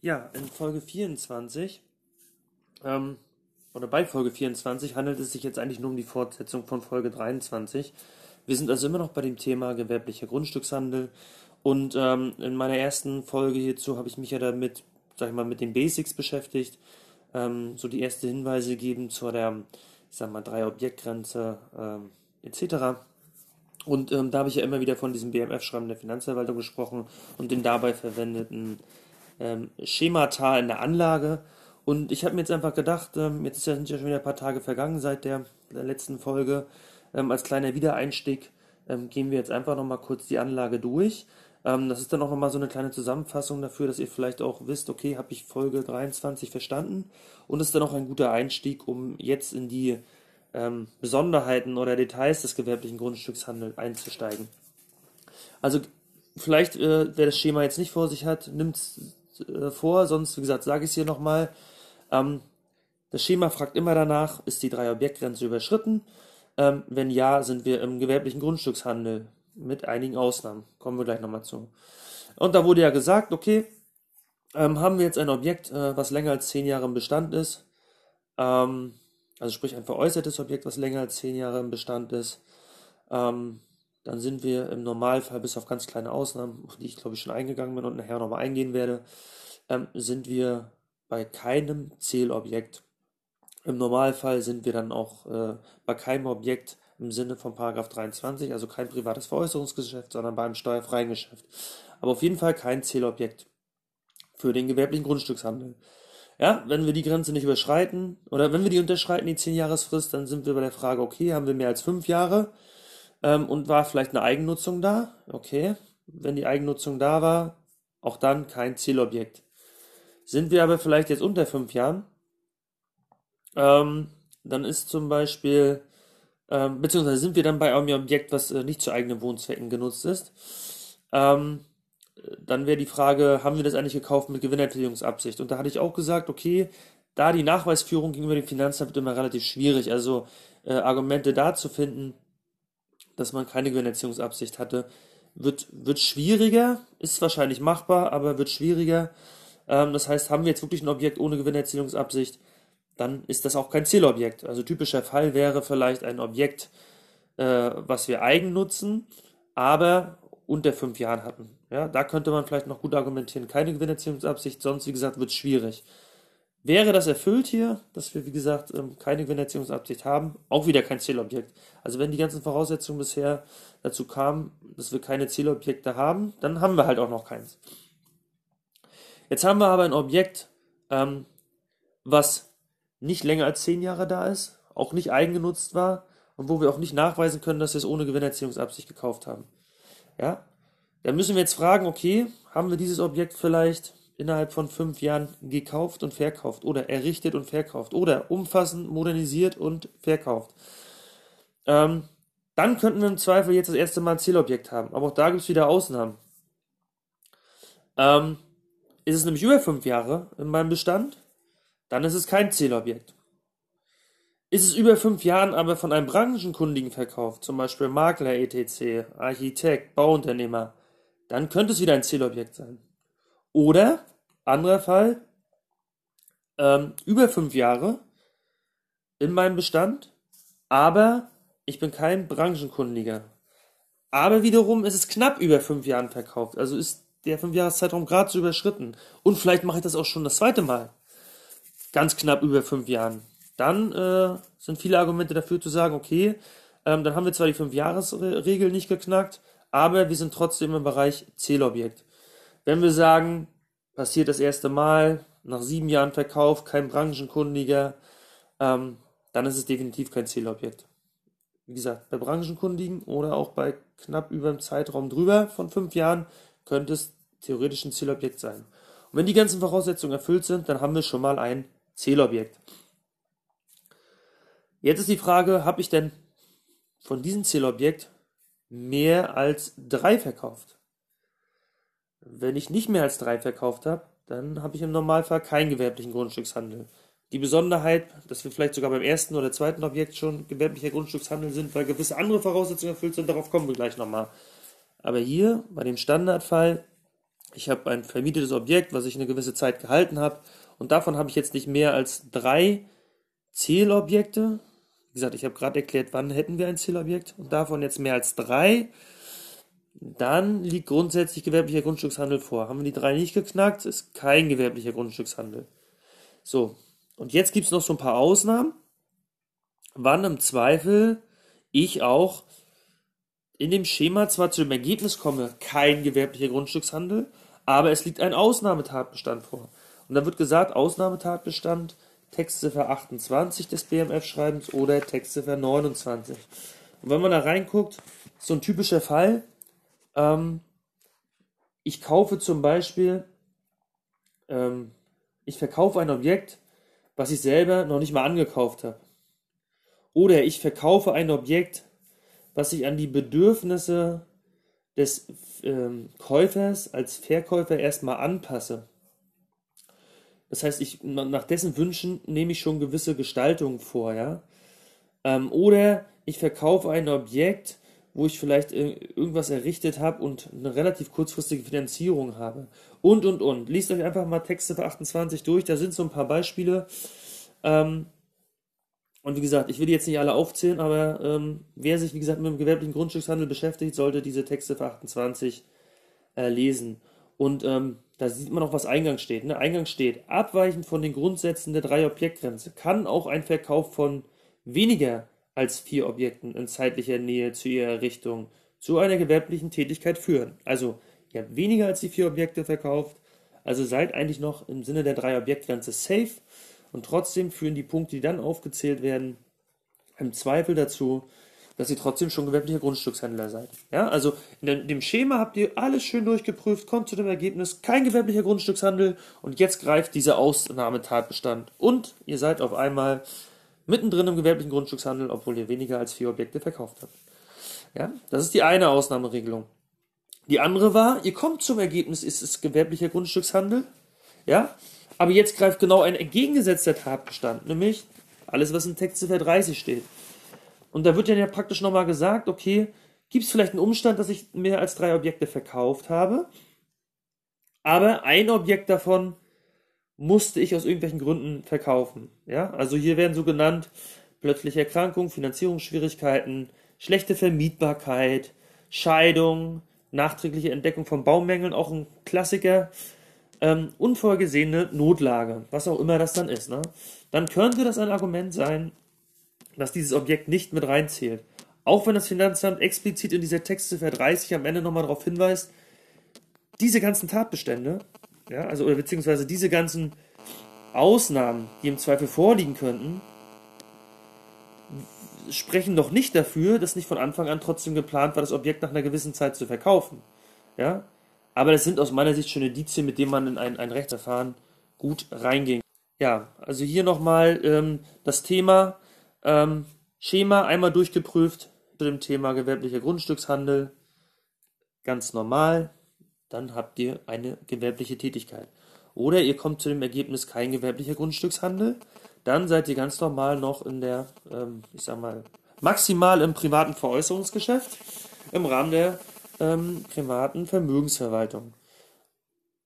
Ja, in Folge 24, ähm, oder bei Folge 24 handelt es sich jetzt eigentlich nur um die Fortsetzung von Folge 23. Wir sind also immer noch bei dem Thema gewerblicher Grundstückshandel. Und ähm, in meiner ersten Folge hierzu habe ich mich ja damit, sag ich mal, mit den Basics beschäftigt, ähm, so die erste Hinweise gegeben zu der, ich sag mal, drei Objektgrenze ähm, etc. Und ähm, da habe ich ja immer wieder von diesem BMF-Schreiben der Finanzverwaltung gesprochen und den dabei verwendeten ähm, Schemata in der Anlage. Und ich habe mir jetzt einfach gedacht, ähm, jetzt sind ja schon wieder ein paar Tage vergangen seit der, der letzten Folge. Ähm, als kleiner Wiedereinstieg ähm, gehen wir jetzt einfach nochmal kurz die Anlage durch. Ähm, das ist dann auch nochmal so eine kleine Zusammenfassung dafür, dass ihr vielleicht auch wisst, okay, habe ich Folge 23 verstanden. Und es ist dann auch ein guter Einstieg, um jetzt in die ähm, Besonderheiten oder Details des gewerblichen Grundstückshandels einzusteigen. Also vielleicht, äh, wer das Schema jetzt nicht vor sich hat, nimmt äh, vor, sonst, wie gesagt, sage ich es hier nochmal. Ähm, das Schema fragt immer danach, ist die drei Objektgrenze überschritten? Ähm, wenn ja, sind wir im gewerblichen Grundstückshandel mit einigen Ausnahmen. Kommen wir gleich nochmal zu. Und da wurde ja gesagt, okay, ähm, haben wir jetzt ein Objekt, äh, was länger als zehn Jahre im Bestand ist, ähm, also sprich ein veräußertes Objekt, was länger als zehn Jahre im Bestand ist, ähm, dann sind wir im Normalfall, bis auf ganz kleine Ausnahmen, auf die ich glaube ich schon eingegangen bin und nachher nochmal eingehen werde, ähm, sind wir bei keinem Zählobjekt. Im Normalfall sind wir dann auch äh, bei keinem Objekt im Sinne von Paragraph 23, also kein privates Veräußerungsgeschäft, sondern beim steuerfreien Geschäft. Aber auf jeden Fall kein Zählobjekt für den gewerblichen Grundstückshandel. Ja, wenn wir die Grenze nicht überschreiten oder wenn wir die unterschreiten, die 10-Jahresfrist, dann sind wir bei der Frage, okay, haben wir mehr als 5 Jahre ähm, und war vielleicht eine Eigennutzung da? Okay, wenn die Eigennutzung da war, auch dann kein Zielobjekt. Sind wir aber vielleicht jetzt unter 5 Jahren, ähm, dann ist zum Beispiel, ähm, beziehungsweise sind wir dann bei einem Objekt, was äh, nicht zu eigenen Wohnzwecken genutzt ist, ähm, dann wäre die Frage, haben wir das eigentlich gekauft mit Gewinnertilgungsabsicht? Und da hatte ich auch gesagt, okay, da die Nachweisführung gegenüber dem Finanzamt immer relativ schwierig. Also äh, Argumente da zu finden, dass man keine Gewinnerziehungsabsicht hatte, wird, wird schwieriger, ist wahrscheinlich machbar, aber wird schwieriger. Ähm, das heißt, haben wir jetzt wirklich ein Objekt ohne Gewinnerzielungsabsicht, dann ist das auch kein Zielobjekt. Also typischer Fall wäre vielleicht ein Objekt, äh, was wir eigen nutzen, aber unter fünf Jahren hatten. Ja, da könnte man vielleicht noch gut argumentieren, keine Gewinnerziehungsabsicht, sonst wie gesagt wird es schwierig. Wäre das erfüllt hier, dass wir wie gesagt ähm, keine Gewinnerziehungsabsicht haben, auch wieder kein Zielobjekt. Also wenn die ganzen Voraussetzungen bisher dazu kamen, dass wir keine Zielobjekte haben, dann haben wir halt auch noch keins. Jetzt haben wir aber ein Objekt, ähm, was nicht länger als zehn Jahre da ist, auch nicht eigengenutzt war und wo wir auch nicht nachweisen können, dass wir es ohne Gewinnerziehungsabsicht gekauft haben. Ja, dann müssen wir jetzt fragen, okay, haben wir dieses Objekt vielleicht innerhalb von fünf Jahren gekauft und verkauft oder errichtet und verkauft oder umfassend modernisiert und verkauft? Ähm, dann könnten wir im Zweifel jetzt das erste Mal ein Zielobjekt haben. Aber auch da gibt es wieder Ausnahmen. Ähm, ist es nämlich über fünf Jahre in meinem Bestand, dann ist es kein Zielobjekt. Ist es über fünf Jahren aber von einem Branchenkundigen verkauft, zum Beispiel Makler etc., Architekt, Bauunternehmer, dann könnte es wieder ein Zielobjekt sein. Oder, anderer Fall, ähm, über fünf Jahre in meinem Bestand, aber ich bin kein Branchenkundiger. Aber wiederum ist es knapp über fünf Jahren verkauft. Also ist der Fünfjahreszeitraum gerade so überschritten. Und vielleicht mache ich das auch schon das zweite Mal. Ganz knapp über fünf Jahren. Dann äh, sind viele Argumente dafür zu sagen, okay, ähm, dann haben wir zwar die Fünfjahresregel nicht geknackt, aber wir sind trotzdem im Bereich Zählobjekt. Wenn wir sagen, passiert das erste Mal, nach sieben Jahren Verkauf, kein Branchenkundiger, ähm, dann ist es definitiv kein Zählobjekt. Wie gesagt, bei Branchenkundigen oder auch bei knapp über dem Zeitraum drüber von fünf Jahren könnte es theoretisch ein Zählobjekt sein. Und wenn die ganzen Voraussetzungen erfüllt sind, dann haben wir schon mal ein Zählobjekt. Jetzt ist die Frage, habe ich denn von diesem Zählobjekt mehr als drei verkauft. Wenn ich nicht mehr als drei verkauft habe, dann habe ich im Normalfall keinen gewerblichen Grundstückshandel. Die Besonderheit, dass wir vielleicht sogar beim ersten oder zweiten Objekt schon gewerblicher Grundstückshandel sind, weil gewisse andere Voraussetzungen erfüllt sind, darauf kommen wir gleich nochmal. Aber hier, bei dem Standardfall, ich habe ein vermietetes Objekt, was ich eine gewisse Zeit gehalten habe und davon habe ich jetzt nicht mehr als drei Zielobjekte. Wie gesagt, ich habe gerade erklärt, wann hätten wir ein Zielobjekt und davon jetzt mehr als drei. Dann liegt grundsätzlich gewerblicher Grundstückshandel vor. Haben wir die drei nicht geknackt, ist kein gewerblicher Grundstückshandel. So, und jetzt gibt es noch so ein paar Ausnahmen, wann im Zweifel ich auch in dem Schema zwar zu dem Ergebnis komme, kein gewerblicher Grundstückshandel, aber es liegt ein Ausnahmetatbestand vor. Und da wird gesagt, Ausnahmetatbestand, Textziffer 28 des BMF-Schreibens oder Textziffer 29. Und wenn man da reinguckt, so ein typischer Fall, ähm, ich kaufe zum Beispiel, ähm, ich verkaufe ein Objekt, was ich selber noch nicht mal angekauft habe. Oder ich verkaufe ein Objekt, was ich an die Bedürfnisse des ähm, Käufers als Verkäufer erstmal anpasse. Das heißt, ich, nach dessen Wünschen nehme ich schon gewisse Gestaltungen vor, ja. Ähm, oder ich verkaufe ein Objekt, wo ich vielleicht irgendwas errichtet habe und eine relativ kurzfristige Finanzierung habe. Und, und, und. Liest euch einfach mal Texte für 28 durch, da sind so ein paar Beispiele. Ähm, und wie gesagt, ich will die jetzt nicht alle aufzählen, aber ähm, wer sich, wie gesagt, mit dem gewerblichen Grundstückshandel beschäftigt, sollte diese Texte für 28 äh, lesen. Und ähm, da sieht man auch, was Eingang steht. Ne? Eingang steht, abweichend von den Grundsätzen der Drei-Objektgrenze kann auch ein Verkauf von weniger als vier Objekten in zeitlicher Nähe zu ihrer Errichtung zu einer gewerblichen Tätigkeit führen. Also ihr habt weniger als die vier Objekte verkauft, also seid eigentlich noch im Sinne der drei Objektgrenze safe und trotzdem führen die Punkte, die dann aufgezählt werden, im Zweifel dazu, dass ihr trotzdem schon gewerblicher Grundstückshändler seid. Ja, also in dem Schema habt ihr alles schön durchgeprüft, kommt zu dem Ergebnis, kein gewerblicher Grundstückshandel und jetzt greift dieser Ausnahmetatbestand und ihr seid auf einmal mittendrin im gewerblichen Grundstückshandel, obwohl ihr weniger als vier Objekte verkauft habt. Ja, das ist die eine Ausnahmeregelung. Die andere war, ihr kommt zum Ergebnis, ist es gewerblicher Grundstückshandel, ja, aber jetzt greift genau ein entgegengesetzter Tatbestand, nämlich alles, was in Textziffer 30 steht. Und da wird ja praktisch nochmal gesagt, okay, gibt es vielleicht einen Umstand, dass ich mehr als drei Objekte verkauft habe, aber ein Objekt davon musste ich aus irgendwelchen Gründen verkaufen. Ja, also hier werden so genannt plötzliche Erkrankung, Finanzierungsschwierigkeiten, schlechte Vermietbarkeit, Scheidung, nachträgliche Entdeckung von Baumängeln, auch ein Klassiker, ähm, unvorgesehene Notlage, was auch immer das dann ist. Ne? Dann könnte das ein Argument sein, dass dieses Objekt nicht mit reinzählt. Auch wenn das Finanzamt explizit in dieser Textziffer 30 am Ende nochmal darauf hinweist, diese ganzen Tatbestände ja, also oder beziehungsweise diese ganzen Ausnahmen, die im Zweifel vorliegen könnten, sprechen noch nicht dafür, dass nicht von Anfang an trotzdem geplant war, das Objekt nach einer gewissen Zeit zu verkaufen. Ja, aber das sind aus meiner Sicht schon Indizien, mit denen man in ein, ein Rechtsverfahren gut reingehen. Ja, also hier nochmal ähm, das Thema ähm, Schema einmal durchgeprüft zu dem Thema gewerblicher Grundstückshandel. Ganz normal dann habt ihr eine gewerbliche Tätigkeit. Oder ihr kommt zu dem Ergebnis kein gewerblicher Grundstückshandel, dann seid ihr ganz normal noch in der, ähm, ich sag mal, maximal im privaten Veräußerungsgeschäft im Rahmen der ähm, privaten Vermögensverwaltung.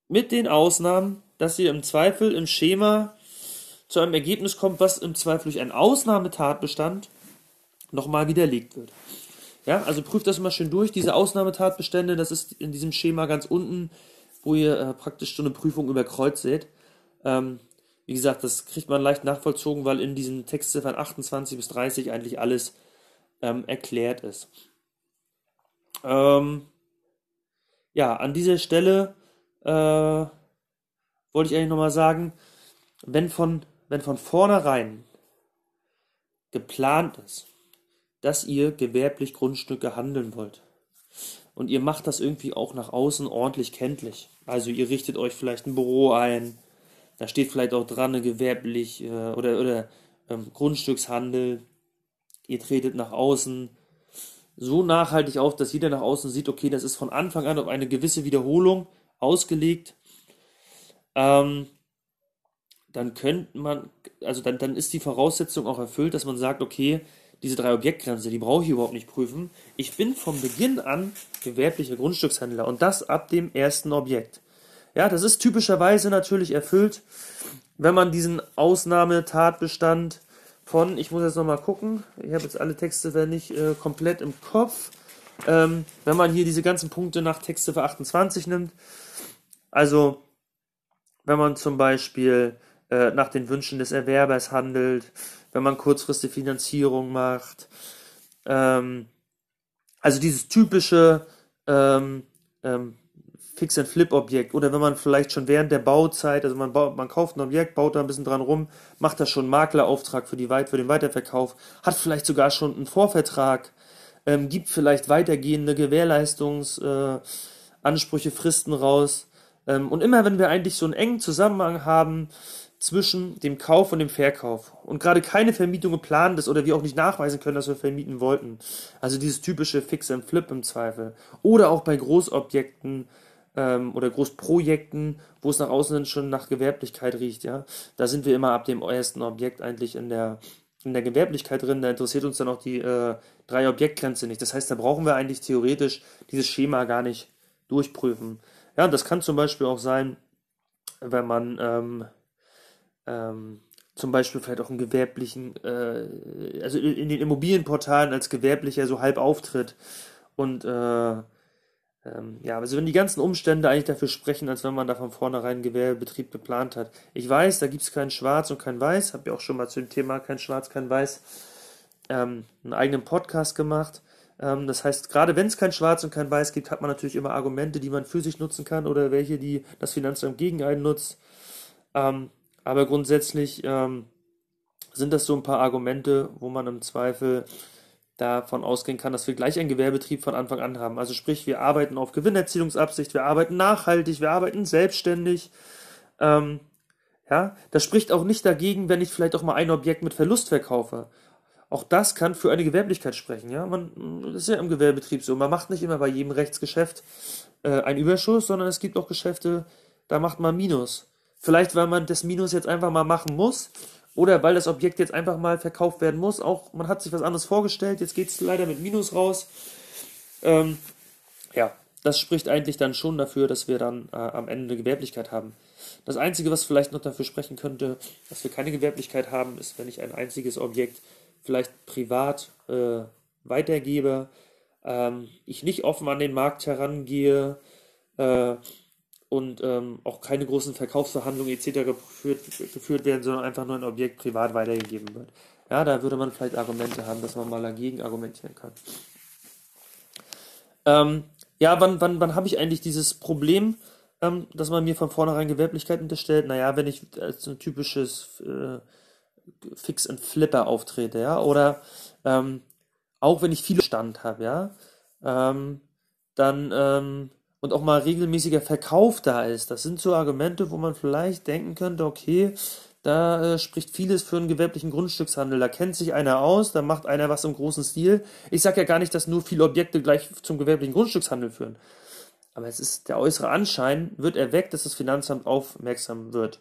Mit den Ausnahmen, dass ihr im Zweifel im Schema zu einem Ergebnis kommt, was im Zweifel durch einen Ausnahmetatbestand nochmal widerlegt wird. Ja, also prüft das mal schön durch. Diese Ausnahmetatbestände, das ist in diesem Schema ganz unten, wo ihr äh, praktisch so eine Prüfung über Kreuz seht. Ähm, wie gesagt, das kriegt man leicht nachvollzogen, weil in diesen Textziffern 28 bis 30 eigentlich alles ähm, erklärt ist. Ähm, ja, an dieser Stelle äh, wollte ich eigentlich nochmal sagen, wenn von, wenn von vornherein geplant ist, dass ihr gewerblich Grundstücke handeln wollt. Und ihr macht das irgendwie auch nach außen ordentlich kenntlich. Also ihr richtet euch vielleicht ein Büro ein, da steht vielleicht auch dran, gewerblich äh, oder, oder ähm, Grundstückshandel. Ihr tretet nach außen so nachhaltig auf, dass jeder nach außen sieht, okay, das ist von Anfang an auf eine gewisse Wiederholung ausgelegt. Ähm, dann könnte man, also dann, dann ist die Voraussetzung auch erfüllt, dass man sagt, okay, diese drei Objektgrenze, die brauche ich überhaupt nicht prüfen. Ich bin vom Beginn an gewerblicher Grundstückshändler und das ab dem ersten Objekt. Ja, das ist typischerweise natürlich erfüllt, wenn man diesen Ausnahmetatbestand von, ich muss jetzt nochmal gucken, ich habe jetzt alle Texte wenn nicht äh, komplett im Kopf, ähm, wenn man hier diese ganzen Punkte nach Textziffer 28 nimmt, also wenn man zum Beispiel äh, nach den Wünschen des Erwerbers handelt, wenn man kurzfristige Finanzierung macht, ähm, also dieses typische ähm, ähm, Fix-and-Flip-Objekt oder wenn man vielleicht schon während der Bauzeit, also man, baut, man kauft ein Objekt, baut da ein bisschen dran rum, macht da schon einen Maklerauftrag für, die, für den Weiterverkauf, hat vielleicht sogar schon einen Vorvertrag, ähm, gibt vielleicht weitergehende Gewährleistungsansprüche, äh, Fristen raus. Ähm, und immer wenn wir eigentlich so einen engen Zusammenhang haben zwischen dem Kauf und dem Verkauf. Und gerade keine Vermietung geplant ist oder wir auch nicht nachweisen können, dass wir vermieten wollten, also dieses typische Fix and Flip im Zweifel, oder auch bei Großobjekten, ähm, oder Großprojekten, wo es nach außen schon nach Gewerblichkeit riecht, ja, da sind wir immer ab dem ersten Objekt eigentlich in der, in der Gewerblichkeit drin, da interessiert uns dann auch die äh, drei Objektgrenze nicht. Das heißt, da brauchen wir eigentlich theoretisch dieses Schema gar nicht durchprüfen. Ja, das kann zum Beispiel auch sein, wenn man ähm, ähm, zum Beispiel vielleicht auch einen gewerblichen, äh, also in den Immobilienportalen als gewerblicher so halb auftritt und äh, ähm, ja, also wenn die ganzen Umstände eigentlich dafür sprechen, als wenn man da von vornherein einen Gewerbebetrieb geplant hat. Ich weiß, da gibt es kein Schwarz und kein Weiß, habe ja auch schon mal zu dem Thema kein Schwarz, kein Weiß ähm, einen eigenen Podcast gemacht. Ähm, das heißt, gerade wenn es kein Schwarz und kein Weiß gibt, hat man natürlich immer Argumente, die man für sich nutzen kann oder welche, die das Finanzamt gegen einen nutzt. Ähm, aber grundsätzlich ähm, sind das so ein paar Argumente, wo man im Zweifel davon ausgehen kann, dass wir gleich einen Gewerbetrieb von Anfang an haben. Also sprich, wir arbeiten auf Gewinnerzielungsabsicht, wir arbeiten nachhaltig, wir arbeiten selbstständig. Ähm, ja, das spricht auch nicht dagegen, wenn ich vielleicht auch mal ein Objekt mit Verlust verkaufe. Auch das kann für eine Gewerblichkeit sprechen. Ja, man das ist ja im Gewerbetrieb so. Man macht nicht immer bei jedem Rechtsgeschäft äh, einen Überschuss, sondern es gibt auch Geschäfte, da macht man Minus. Vielleicht, weil man das Minus jetzt einfach mal machen muss oder weil das Objekt jetzt einfach mal verkauft werden muss. Auch man hat sich was anderes vorgestellt, jetzt geht es leider mit Minus raus. Ähm, ja, das spricht eigentlich dann schon dafür, dass wir dann äh, am Ende eine Gewerblichkeit haben. Das Einzige, was vielleicht noch dafür sprechen könnte, dass wir keine Gewerblichkeit haben, ist, wenn ich ein einziges Objekt vielleicht privat äh, weitergebe, ähm, ich nicht offen an den Markt herangehe, äh, und ähm, auch keine großen Verkaufsverhandlungen etc. Geführt, geführt werden, sondern einfach nur ein Objekt privat weitergegeben wird. Ja, da würde man vielleicht Argumente haben, dass man mal dagegen argumentieren kann. Ähm, ja, wann, wann, wann habe ich eigentlich dieses Problem, ähm, dass man mir von vornherein Gewerblichkeit unterstellt? Naja, wenn ich als ein typisches äh, Fix and Flipper auftrete, ja, oder ähm, auch wenn ich viel Stand habe, ja, ähm, dann ähm, und auch mal regelmäßiger Verkauf da ist. Das sind so Argumente, wo man vielleicht denken könnte, okay, da äh, spricht vieles für einen gewerblichen Grundstückshandel. Da kennt sich einer aus, da macht einer was im großen Stil. Ich sage ja gar nicht, dass nur viele Objekte gleich zum gewerblichen Grundstückshandel führen. Aber es ist der äußere Anschein, wird erweckt, dass das Finanzamt aufmerksam wird.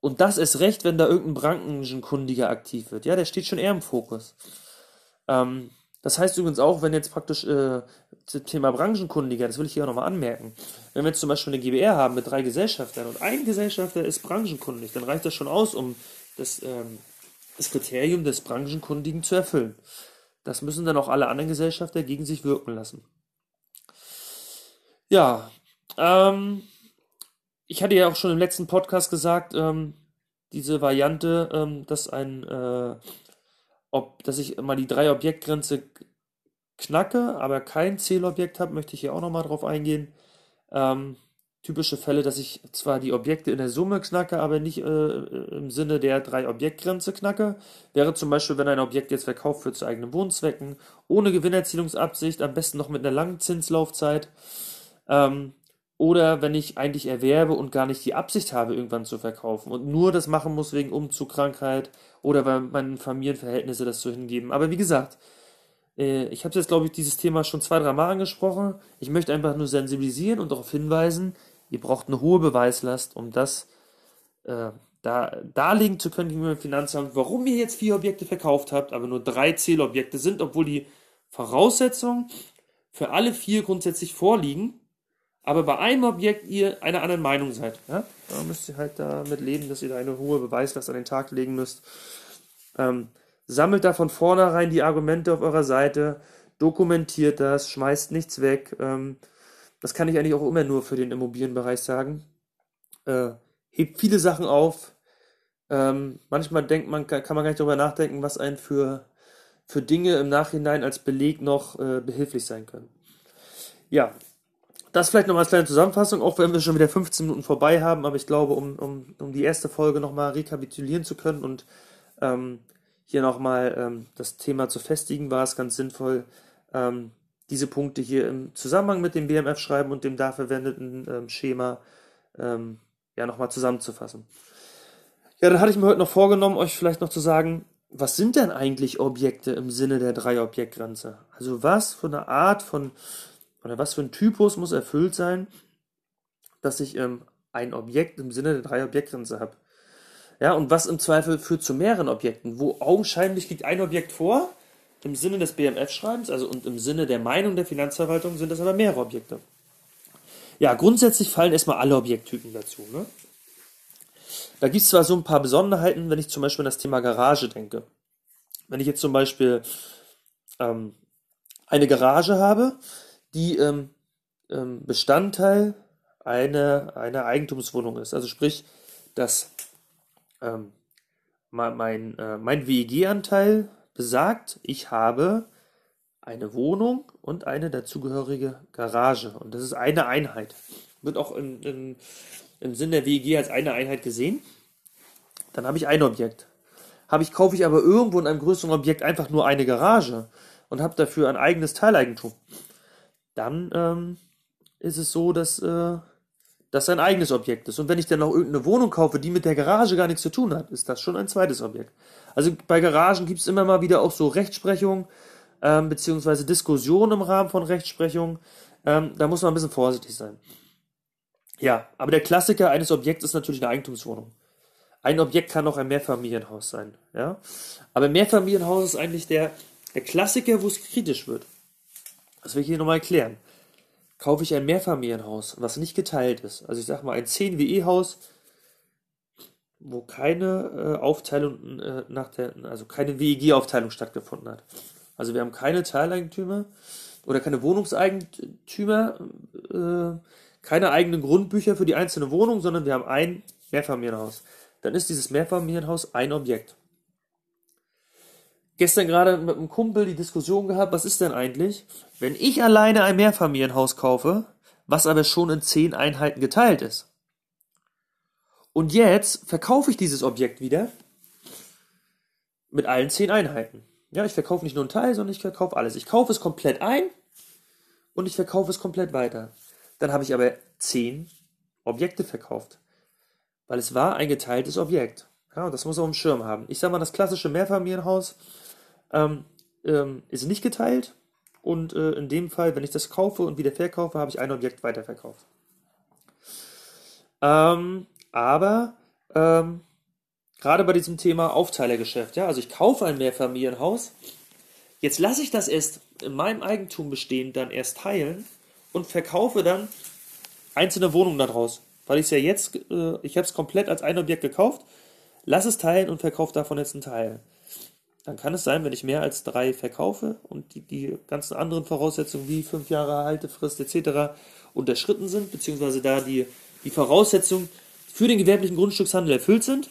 Und das ist recht, wenn da irgendein Branchenkundiger aktiv wird. Ja, der steht schon eher im Fokus. Ähm, das heißt übrigens auch, wenn jetzt praktisch äh, das Thema Branchenkundiger, das will ich hier auch nochmal anmerken, wenn wir jetzt zum Beispiel eine GBR haben mit drei Gesellschaftern und ein Gesellschafter ist branchenkundig, dann reicht das schon aus, um das, ähm, das Kriterium des Branchenkundigen zu erfüllen. Das müssen dann auch alle anderen Gesellschafter gegen sich wirken lassen. Ja, ähm, ich hatte ja auch schon im letzten Podcast gesagt, ähm, diese Variante, ähm, dass ein äh, ob, dass ich mal die drei Objektgrenze knacke, aber kein Zählobjekt habe, möchte ich hier auch nochmal drauf eingehen. Ähm, typische Fälle, dass ich zwar die Objekte in der Summe knacke, aber nicht äh, im Sinne der drei Objektgrenze knacke, wäre zum Beispiel, wenn ein Objekt jetzt verkauft wird zu eigenen Wohnzwecken, ohne Gewinnerzielungsabsicht, am besten noch mit einer langen Zinslaufzeit. Ähm, oder wenn ich eigentlich erwerbe und gar nicht die Absicht habe, irgendwann zu verkaufen und nur das machen muss wegen Umzug, Krankheit oder weil meine Familienverhältnisse das so hingeben. Aber wie gesagt, äh, ich habe jetzt, glaube ich, dieses Thema schon zwei, drei Mal angesprochen. Ich möchte einfach nur sensibilisieren und darauf hinweisen, ihr braucht eine hohe Beweislast, um das äh, da, darlegen zu können gegenüber dem Finanzamt, warum ihr jetzt vier Objekte verkauft habt, aber nur drei Zählobjekte sind, obwohl die Voraussetzungen für alle vier grundsätzlich vorliegen aber bei einem Objekt ihr einer anderen Meinung seid. Ja? Da müsst ihr halt damit leben, dass ihr da eine hohe Beweislast an den Tag legen müsst. Ähm, sammelt da von vornherein die Argumente auf eurer Seite, dokumentiert das, schmeißt nichts weg. Ähm, das kann ich eigentlich auch immer nur für den Immobilienbereich sagen. Äh, hebt viele Sachen auf. Ähm, manchmal denkt man, kann man gar nicht darüber nachdenken, was einen für, für Dinge im Nachhinein als Beleg noch äh, behilflich sein können. Ja, das vielleicht nochmal als kleine Zusammenfassung, auch wenn wir schon wieder 15 Minuten vorbei haben, aber ich glaube, um, um, um die erste Folge nochmal rekapitulieren zu können und ähm, hier nochmal ähm, das Thema zu festigen, war es ganz sinnvoll, ähm, diese Punkte hier im Zusammenhang mit dem BMF-Schreiben und dem da verwendeten ähm, Schema ähm, ja nochmal zusammenzufassen. Ja, dann hatte ich mir heute noch vorgenommen, euch vielleicht noch zu sagen, was sind denn eigentlich Objekte im Sinne der Drei-Objekt-Grenze? Also was für eine Art von, oder was für ein Typus muss erfüllt sein, dass ich ähm, ein Objekt im Sinne der Drei-Objekt-Grenze habe? Ja, und was im Zweifel führt zu mehreren Objekten, wo augenscheinlich liegt ein Objekt vor, im Sinne des BMF-Schreibens, also und im Sinne der Meinung der Finanzverwaltung sind das aber mehrere Objekte. Ja, grundsätzlich fallen erstmal alle Objekttypen dazu. Ne? Da gibt es zwar so ein paar Besonderheiten, wenn ich zum Beispiel an das Thema Garage denke. Wenn ich jetzt zum Beispiel ähm, eine Garage habe, die ähm, ähm, Bestandteil einer, einer Eigentumswohnung ist. Also sprich, dass ähm, mein, äh, mein WEG-Anteil besagt, ich habe eine Wohnung und eine dazugehörige Garage. Und das ist eine Einheit. Wird auch in, in, im Sinn der WEG als eine Einheit gesehen. Dann habe ich ein Objekt. Habe ich, kaufe ich aber irgendwo in einem größeren Objekt einfach nur eine Garage und habe dafür ein eigenes Teileigentum, dann ähm, ist es so, dass äh, das ein eigenes Objekt ist. Und wenn ich dann noch irgendeine Wohnung kaufe, die mit der Garage gar nichts zu tun hat, ist das schon ein zweites Objekt. Also bei Garagen gibt es immer mal wieder auch so Rechtsprechung ähm, beziehungsweise Diskussionen im Rahmen von Rechtsprechung. Ähm, da muss man ein bisschen vorsichtig sein. Ja, aber der Klassiker eines Objekts ist natürlich eine Eigentumswohnung. Ein Objekt kann auch ein Mehrfamilienhaus sein. Ja? Aber Mehrfamilienhaus ist eigentlich der, der Klassiker, wo es kritisch wird. Das will ich hier nochmal erklären. Kaufe ich ein Mehrfamilienhaus, was nicht geteilt ist, also ich sage mal ein 10 WE-Haus, wo keine äh, Aufteilung äh, nach der, also keine WEG-Aufteilung stattgefunden hat. Also wir haben keine Teileigentümer oder keine Wohnungseigentümer, äh, keine eigenen Grundbücher für die einzelne Wohnung, sondern wir haben ein Mehrfamilienhaus. Dann ist dieses Mehrfamilienhaus ein Objekt. Gestern gerade mit einem Kumpel die Diskussion gehabt, was ist denn eigentlich, wenn ich alleine ein Mehrfamilienhaus kaufe, was aber schon in zehn Einheiten geteilt ist? Und jetzt verkaufe ich dieses Objekt wieder mit allen zehn Einheiten. Ja, ich verkaufe nicht nur einen Teil, sondern ich verkaufe alles. Ich kaufe es komplett ein und ich verkaufe es komplett weiter. Dann habe ich aber zehn Objekte verkauft, weil es war ein geteiltes Objekt. Ja, und das muss man auf dem Schirm haben. Ich sage mal, das klassische Mehrfamilienhaus ähm, ähm, ist nicht geteilt und äh, in dem Fall, wenn ich das kaufe und wieder verkaufe, habe ich ein Objekt weiterverkauft. Ähm, aber ähm, gerade bei diesem Thema Aufteilergeschäft, ja, also ich kaufe ein Mehrfamilienhaus, jetzt lasse ich das erst in meinem Eigentum bestehen, dann erst teilen und verkaufe dann einzelne Wohnungen daraus. Weil ich es ja jetzt, äh, ich habe es komplett als ein Objekt gekauft, lasse es teilen und verkaufe davon jetzt einen Teil. Dann kann es sein, wenn ich mehr als drei verkaufe und die, die ganzen anderen Voraussetzungen wie fünf Jahre Haltefrist etc. unterschritten sind, beziehungsweise da die, die Voraussetzungen für den gewerblichen Grundstückshandel erfüllt sind,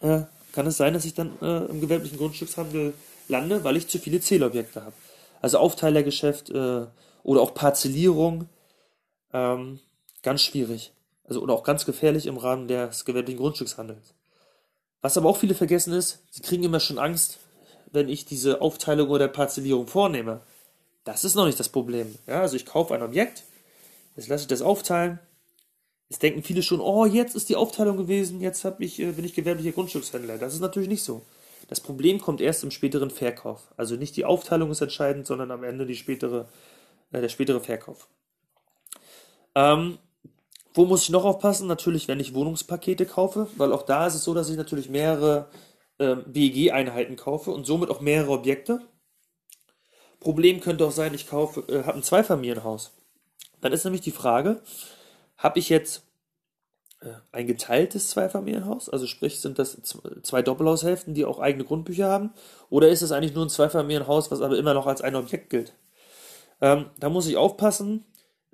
äh, kann es sein, dass ich dann äh, im gewerblichen Grundstückshandel lande, weil ich zu viele Zählobjekte habe. Also Aufteilergeschäft äh, oder auch Parzellierung, ähm, ganz schwierig. Also oder auch ganz gefährlich im Rahmen des gewerblichen Grundstückshandels. Was aber auch viele vergessen ist, sie kriegen immer schon Angst, wenn ich diese Aufteilung oder Parzellierung vornehme. Das ist noch nicht das Problem. Ja, also ich kaufe ein Objekt, jetzt lasse ich das aufteilen, Jetzt denken viele schon, oh, jetzt ist die Aufteilung gewesen, jetzt hab ich, äh, bin ich gewerblicher Grundstückshändler. Das ist natürlich nicht so. Das Problem kommt erst im späteren Verkauf. Also nicht die Aufteilung ist entscheidend, sondern am Ende die spätere, äh, der spätere Verkauf. Ähm, wo muss ich noch aufpassen? Natürlich, wenn ich Wohnungspakete kaufe, weil auch da ist es so, dass ich natürlich mehrere äh, WEG-Einheiten kaufe und somit auch mehrere Objekte. Problem könnte auch sein, ich kaufe, äh, habe ein Zweifamilienhaus Dann ist nämlich die Frage, habe ich jetzt äh, ein geteiltes Zweifamilienhaus, also sprich sind das zwei Doppelhaushälften, die auch eigene Grundbücher haben, oder ist es eigentlich nur ein Zweifamilienhaus, was aber immer noch als ein Objekt gilt? Ähm, da muss ich aufpassen.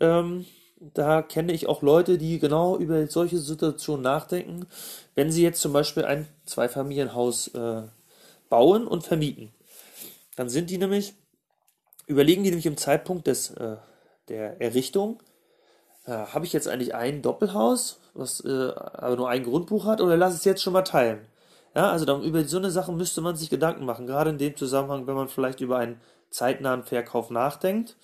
Ähm, da kenne ich auch Leute, die genau über solche Situationen nachdenken, wenn sie jetzt zum Beispiel ein Zweifamilienhaus äh, bauen und vermieten. Dann sind die nämlich, überlegen die nämlich im Zeitpunkt des, äh, der Errichtung, äh, habe ich jetzt eigentlich ein Doppelhaus, was äh, aber nur ein Grundbuch hat, oder lass es jetzt schon mal teilen? Ja, also dann, über so eine Sache müsste man sich Gedanken machen, gerade in dem Zusammenhang, wenn man vielleicht über einen zeitnahen Verkauf nachdenkt.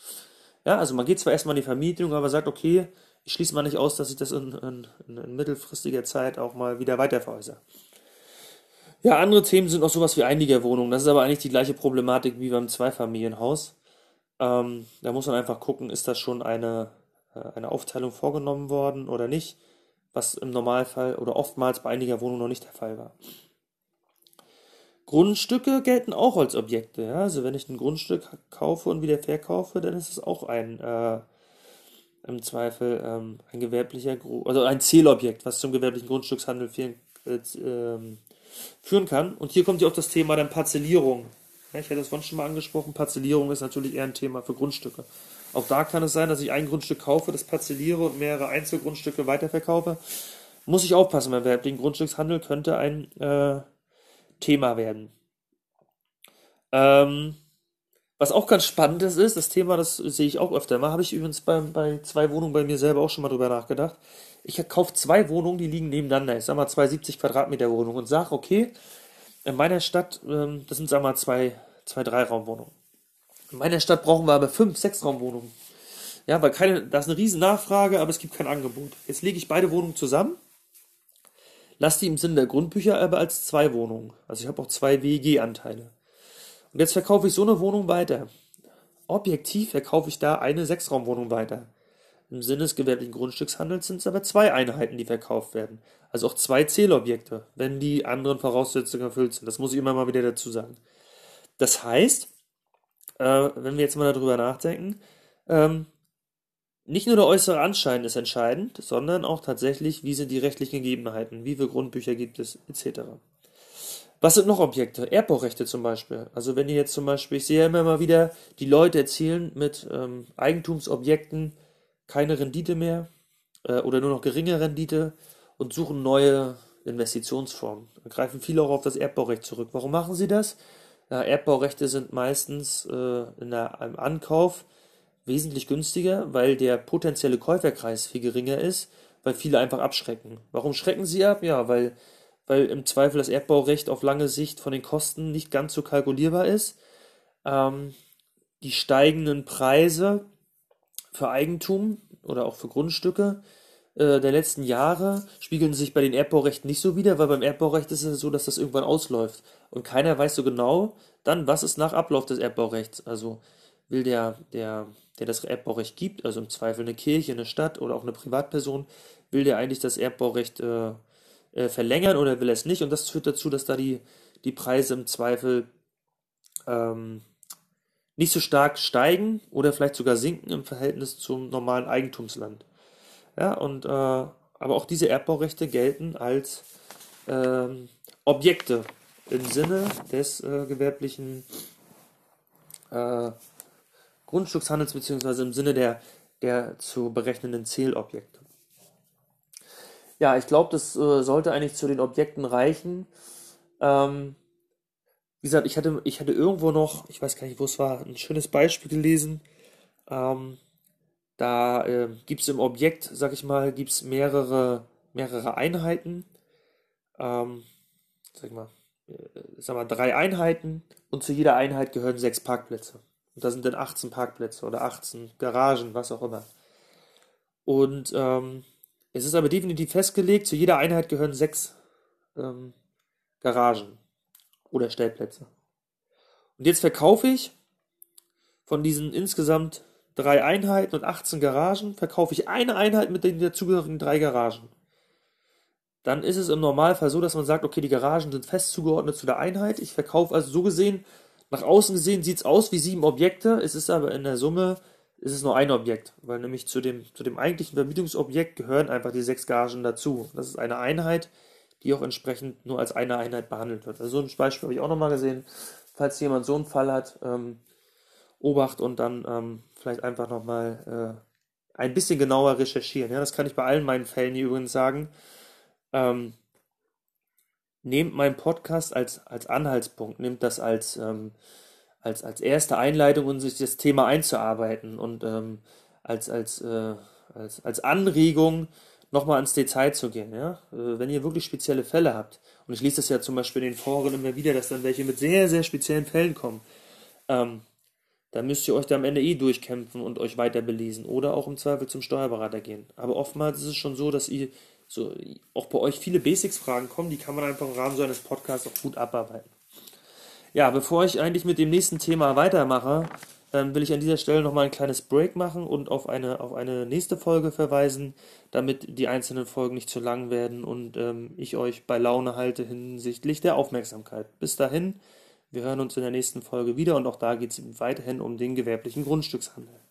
Ja, also man geht zwar erstmal in die Vermietung, aber sagt, okay, ich schließe mal nicht aus, dass ich das in, in, in mittelfristiger Zeit auch mal wieder weiterveräußere. Ja, andere Themen sind auch sowas wie Einliegerwohnungen. Das ist aber eigentlich die gleiche Problematik wie beim Zweifamilienhaus. Ähm, da muss man einfach gucken, ist das schon eine, äh, eine Aufteilung vorgenommen worden oder nicht, was im Normalfall oder oftmals bei einiger Wohnung noch nicht der Fall war. Grundstücke gelten auch als Objekte. Ja? Also wenn ich ein Grundstück kaufe und wieder verkaufe, dann ist es auch ein äh, im Zweifel ähm, ein gewerblicher, also ein Zielobjekt, was zum gewerblichen Grundstückshandel führen, äh, ähm, führen kann. Und hier kommt ja auch das Thema dann Parzellierung. Ja, ich hatte das vorhin schon mal angesprochen. Parzellierung ist natürlich eher ein Thema für Grundstücke. Auch da kann es sein, dass ich ein Grundstück kaufe, das parzelliere und mehrere Einzelgrundstücke weiterverkaufe. Muss ich aufpassen, beim gewerblichen Grundstückshandel könnte ein äh, Thema werden. Ähm, was auch ganz spannend ist, das Thema, das sehe ich auch öfter mal, habe ich übrigens bei, bei zwei Wohnungen bei mir selber auch schon mal drüber nachgedacht. Ich kaufe zwei Wohnungen, die liegen nebeneinander. Ich sage mal zwei 70 Quadratmeter Wohnungen und sage, okay, in meiner Stadt, ähm, das sind, wir mal, zwei, zwei Dreiraumwohnungen. In meiner Stadt brauchen wir aber fünf, sechs Raumwohnungen. Ja, weil keine, da ist eine riesen Nachfrage, aber es gibt kein Angebot. Jetzt lege ich beide Wohnungen zusammen lasse die im Sinne der Grundbücher aber als zwei Wohnungen. Also ich habe auch zwei WEG-Anteile. Und jetzt verkaufe ich so eine Wohnung weiter. Objektiv verkaufe ich da eine Sechsraumwohnung weiter. Im Sinne des gewerblichen Grundstückshandels sind es aber zwei Einheiten, die verkauft werden. Also auch zwei Zählobjekte, wenn die anderen Voraussetzungen erfüllt sind. Das muss ich immer mal wieder dazu sagen. Das heißt, äh, wenn wir jetzt mal darüber nachdenken, ähm, nicht nur der äußere Anschein ist entscheidend, sondern auch tatsächlich, wie sind die rechtlichen Gegebenheiten, wie viele Grundbücher gibt es, etc. Was sind noch Objekte? Erbbaurechte zum Beispiel. Also wenn ihr jetzt zum Beispiel, ich sehe ja immer mal wieder, die Leute erzielen mit ähm, Eigentumsobjekten keine Rendite mehr äh, oder nur noch geringe Rendite und suchen neue Investitionsformen. Da greifen viele auch auf das Erbbaurecht zurück. Warum machen sie das? Ja, Erbbaurechte sind meistens äh, in der, im Ankauf wesentlich günstiger, weil der potenzielle Käuferkreis viel geringer ist, weil viele einfach abschrecken. Warum schrecken sie ab? Ja, weil, weil im Zweifel das Erdbaurecht auf lange Sicht von den Kosten nicht ganz so kalkulierbar ist. Ähm, die steigenden Preise für Eigentum oder auch für Grundstücke äh, der letzten Jahre spiegeln sich bei den Erdbaurechten nicht so wider, weil beim Erdbaurecht ist es so, dass das irgendwann ausläuft. Und keiner weiß so genau dann, was ist nach Ablauf des Erdbaurechts. Also will der, der der das Erbbaurecht gibt, also im Zweifel eine Kirche, eine Stadt oder auch eine Privatperson, will der eigentlich das Erbbaurecht äh, äh, verlängern oder will er es nicht? Und das führt dazu, dass da die, die Preise im Zweifel ähm, nicht so stark steigen oder vielleicht sogar sinken im Verhältnis zum normalen Eigentumsland. Ja, und äh, aber auch diese Erbbaurechte gelten als ähm, Objekte im Sinne des äh, gewerblichen äh, Grundstückshandels bzw. im Sinne der, der zu berechnenden Zählobjekte. Ja, ich glaube, das äh, sollte eigentlich zu den Objekten reichen. Ähm, wie gesagt, ich hatte, ich hatte irgendwo noch, ich weiß gar nicht, wo es war, ein schönes Beispiel gelesen. Ähm, da äh, gibt es im Objekt, sag ich mal, gibt es mehrere, mehrere Einheiten. Ähm, sag ich mal, äh, sag mal, drei Einheiten und zu jeder Einheit gehören sechs Parkplätze. Und da sind dann 18 Parkplätze oder 18 Garagen, was auch immer. Und ähm, es ist aber definitiv festgelegt, zu jeder Einheit gehören sechs ähm, Garagen oder Stellplätze. Und jetzt verkaufe ich von diesen insgesamt drei Einheiten und 18 Garagen, verkaufe ich eine Einheit mit den dazugehörigen drei Garagen. Dann ist es im Normalfall so, dass man sagt, okay, die Garagen sind fest zugeordnet zu der Einheit. Ich verkaufe also so gesehen nach außen gesehen sieht es aus wie sieben Objekte, es ist aber in der Summe ist es nur ein Objekt, weil nämlich zu dem, zu dem eigentlichen Vermietungsobjekt gehören einfach die sechs Gagen dazu. Das ist eine Einheit, die auch entsprechend nur als eine Einheit behandelt wird. Also so ein Beispiel habe ich auch nochmal gesehen. Falls jemand so einen Fall hat, ähm, Obacht und dann ähm, vielleicht einfach nochmal äh, ein bisschen genauer recherchieren. Ja, das kann ich bei allen meinen Fällen hier übrigens sagen. Ähm, nehmt meinen Podcast als, als Anhaltspunkt, nehmt das als, ähm, als, als erste Einleitung, um sich das Thema einzuarbeiten und ähm, als, als, äh, als, als Anregung, nochmal ins Detail zu gehen. Ja? Äh, wenn ihr wirklich spezielle Fälle habt, und ich lese das ja zum Beispiel in den Foren immer wieder, dass dann welche mit sehr, sehr speziellen Fällen kommen, ähm, dann müsst ihr euch da am Ende eh durchkämpfen und euch weiter belesen oder auch im Zweifel zum Steuerberater gehen. Aber oftmals ist es schon so, dass ihr so auch bei euch viele Basics-Fragen kommen, die kann man einfach im Rahmen so eines Podcasts auch gut abarbeiten. Ja, bevor ich eigentlich mit dem nächsten Thema weitermache, ähm, will ich an dieser Stelle nochmal ein kleines Break machen und auf eine, auf eine nächste Folge verweisen, damit die einzelnen Folgen nicht zu lang werden und ähm, ich euch bei Laune halte hinsichtlich der Aufmerksamkeit. Bis dahin, wir hören uns in der nächsten Folge wieder und auch da geht es weiterhin um den gewerblichen Grundstückshandel.